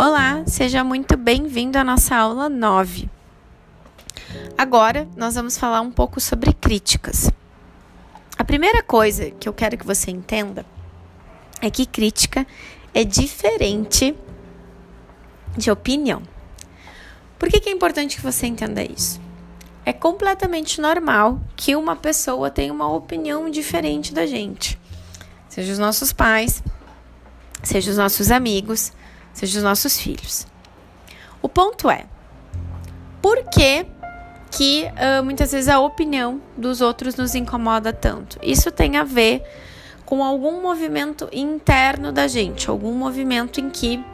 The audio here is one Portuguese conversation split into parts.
Olá, seja muito bem-vindo à nossa aula 9. Agora nós vamos falar um pouco sobre críticas. A primeira coisa que eu quero que você entenda é que crítica é diferente de opinião. Por que, que é importante que você entenda isso? É completamente normal que uma pessoa tenha uma opinião diferente da gente, seja os nossos pais, seja os nossos amigos, seja os nossos filhos. O ponto é, por que que uh, muitas vezes a opinião dos outros nos incomoda tanto? Isso tem a ver com algum movimento interno da gente, algum movimento em que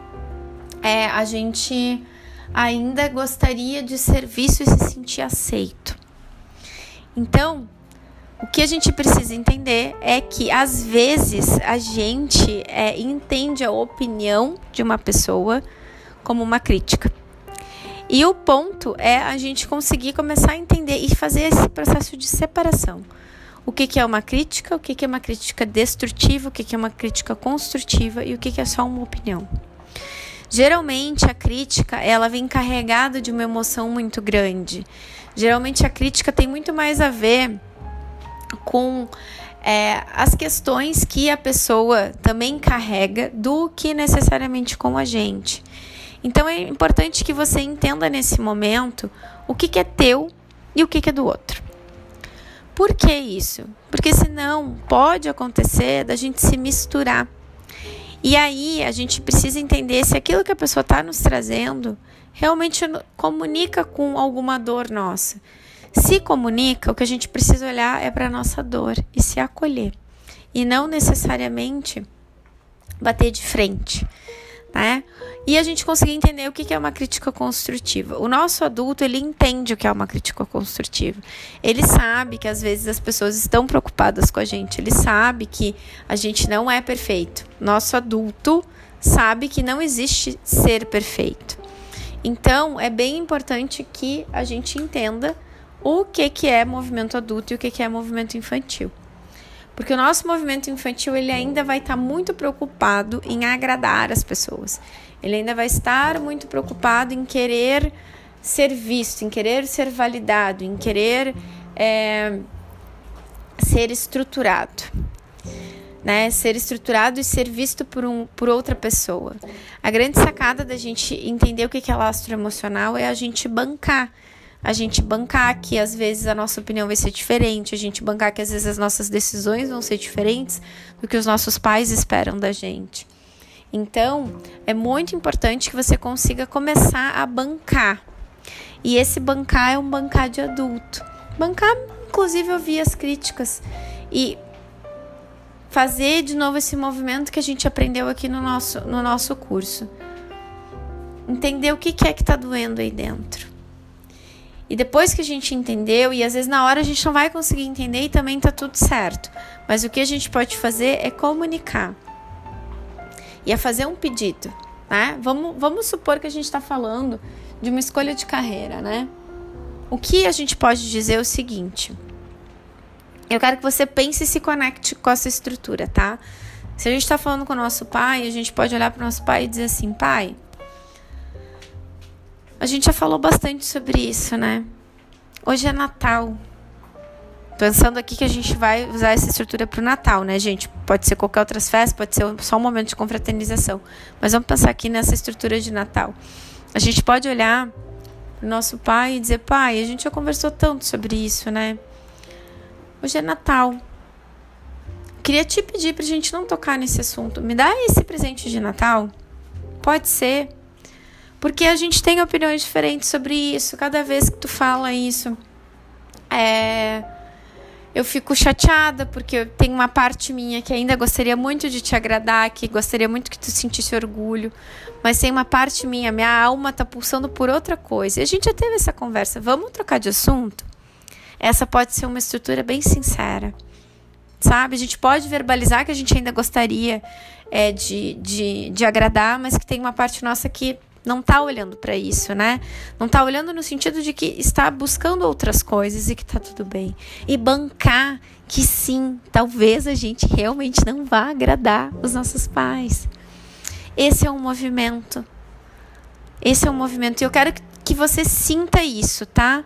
é, a gente ainda gostaria de ser visto e se sentir aceito. Então, o que a gente precisa entender é que às vezes a gente é, entende a opinião de uma pessoa como uma crítica. E o ponto é a gente conseguir começar a entender e fazer esse processo de separação. O que, que é uma crítica, o que, que é uma crítica destrutiva, o que, que é uma crítica construtiva e o que, que é só uma opinião. Geralmente a crítica ela vem carregada de uma emoção muito grande. Geralmente a crítica tem muito mais a ver com é, as questões que a pessoa também carrega do que necessariamente com a gente. Então é importante que você entenda nesse momento o que, que é teu e o que, que é do outro. Por que isso? Porque senão pode acontecer da gente se misturar. E aí a gente precisa entender se aquilo que a pessoa está nos trazendo realmente comunica com alguma dor nossa se comunica, o que a gente precisa olhar é para a nossa dor e se acolher. E não necessariamente bater de frente, né? E a gente conseguir entender o que é uma crítica construtiva. O nosso adulto, ele entende o que é uma crítica construtiva. Ele sabe que às vezes as pessoas estão preocupadas com a gente. Ele sabe que a gente não é perfeito. Nosso adulto sabe que não existe ser perfeito. Então, é bem importante que a gente entenda o que, que é movimento adulto e o que, que é movimento infantil. Porque o nosso movimento infantil ele ainda vai estar tá muito preocupado em agradar as pessoas. Ele ainda vai estar muito preocupado em querer ser visto, em querer ser validado, em querer é, ser estruturado. Né, ser estruturado e ser visto por, um, por outra pessoa. A grande sacada da gente entender o que é lastro emocional é a gente bancar a gente bancar que às vezes a nossa opinião vai ser diferente, a gente bancar que às vezes as nossas decisões vão ser diferentes do que os nossos pais esperam da gente. Então, é muito importante que você consiga começar a bancar. E esse bancar é um bancar de adulto. Bancar, inclusive, ouvir as críticas e fazer de novo esse movimento que a gente aprendeu aqui no nosso, no nosso curso. Entender o que, é que está doendo aí dentro. E depois que a gente entendeu, e às vezes na hora a gente não vai conseguir entender e também tá tudo certo. Mas o que a gente pode fazer é comunicar. E é fazer um pedido, né? Vamos, vamos supor que a gente está falando de uma escolha de carreira, né? O que a gente pode dizer é o seguinte. Eu quero que você pense e se conecte com essa estrutura, tá? Se a gente está falando com o nosso pai, a gente pode olhar para o nosso pai e dizer assim: pai, a gente já falou bastante sobre isso, né? Hoje é Natal. Pensando aqui que a gente vai usar essa estrutura para o Natal, né, gente? Pode ser qualquer outra festa, pode ser só um momento de confraternização. Mas vamos pensar aqui nessa estrutura de Natal. A gente pode olhar para o nosso pai e dizer: pai, a gente já conversou tanto sobre isso, né? Hoje é Natal. Queria te pedir para a gente não tocar nesse assunto. Me dá esse presente de Natal? Pode ser. Porque a gente tem opiniões diferentes sobre isso. Cada vez que tu fala isso, é, eu fico chateada porque tem uma parte minha que ainda gostaria muito de te agradar, que gostaria muito que tu sentisse orgulho, mas tem uma parte minha, minha alma tá pulsando por outra coisa. E a gente já teve essa conversa. Vamos trocar de assunto? Essa pode ser uma estrutura bem sincera. Sabe? A gente pode verbalizar que a gente ainda gostaria é, de, de, de agradar, mas que tem uma parte nossa que não está olhando para isso, né? Não está olhando no sentido de que está buscando outras coisas e que está tudo bem. E bancar que sim, talvez a gente realmente não vá agradar os nossos pais. Esse é um movimento, Esse é o movimento. E eu quero que você sinta isso, tá?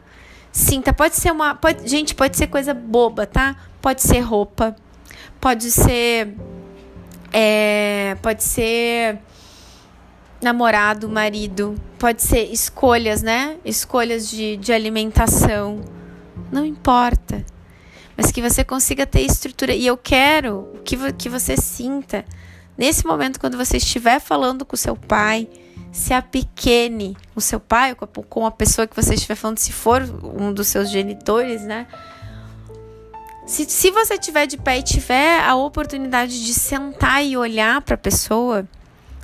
Sinta. Pode ser uma. Pode, gente, pode ser coisa boba, tá? Pode ser roupa. Pode ser. É, pode ser namorado, marido. Pode ser escolhas, né? Escolhas de, de alimentação. Não importa. Mas que você consiga ter estrutura. E eu quero que, que você sinta, nesse momento, quando você estiver falando com seu pai se apequene o seu pai, com a pessoa que você estiver falando, se for um dos seus genitores, né? Se, se você tiver de pé e tiver a oportunidade de sentar e olhar para a pessoa,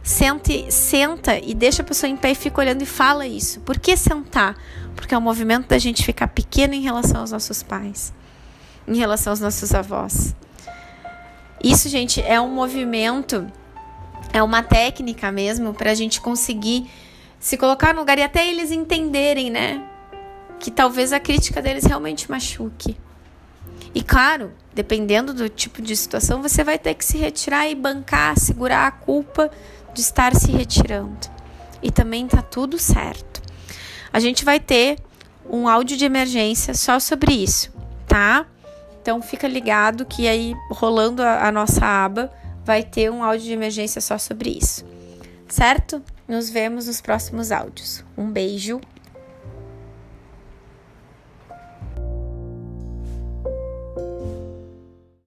sente, senta e deixa a pessoa em pé e fica olhando e fala isso. Por que sentar? Porque é o movimento da gente ficar pequeno em relação aos nossos pais, em relação aos nossos avós. Isso, gente, é um movimento é uma técnica mesmo para a gente conseguir se colocar no lugar e até eles entenderem, né? Que talvez a crítica deles realmente machuque. E claro, dependendo do tipo de situação, você vai ter que se retirar e bancar, segurar a culpa de estar se retirando. E também tá tudo certo. A gente vai ter um áudio de emergência só sobre isso, tá? Então fica ligado que aí rolando a, a nossa aba vai ter um áudio de emergência só sobre isso. Certo? Nos vemos nos próximos áudios. Um beijo.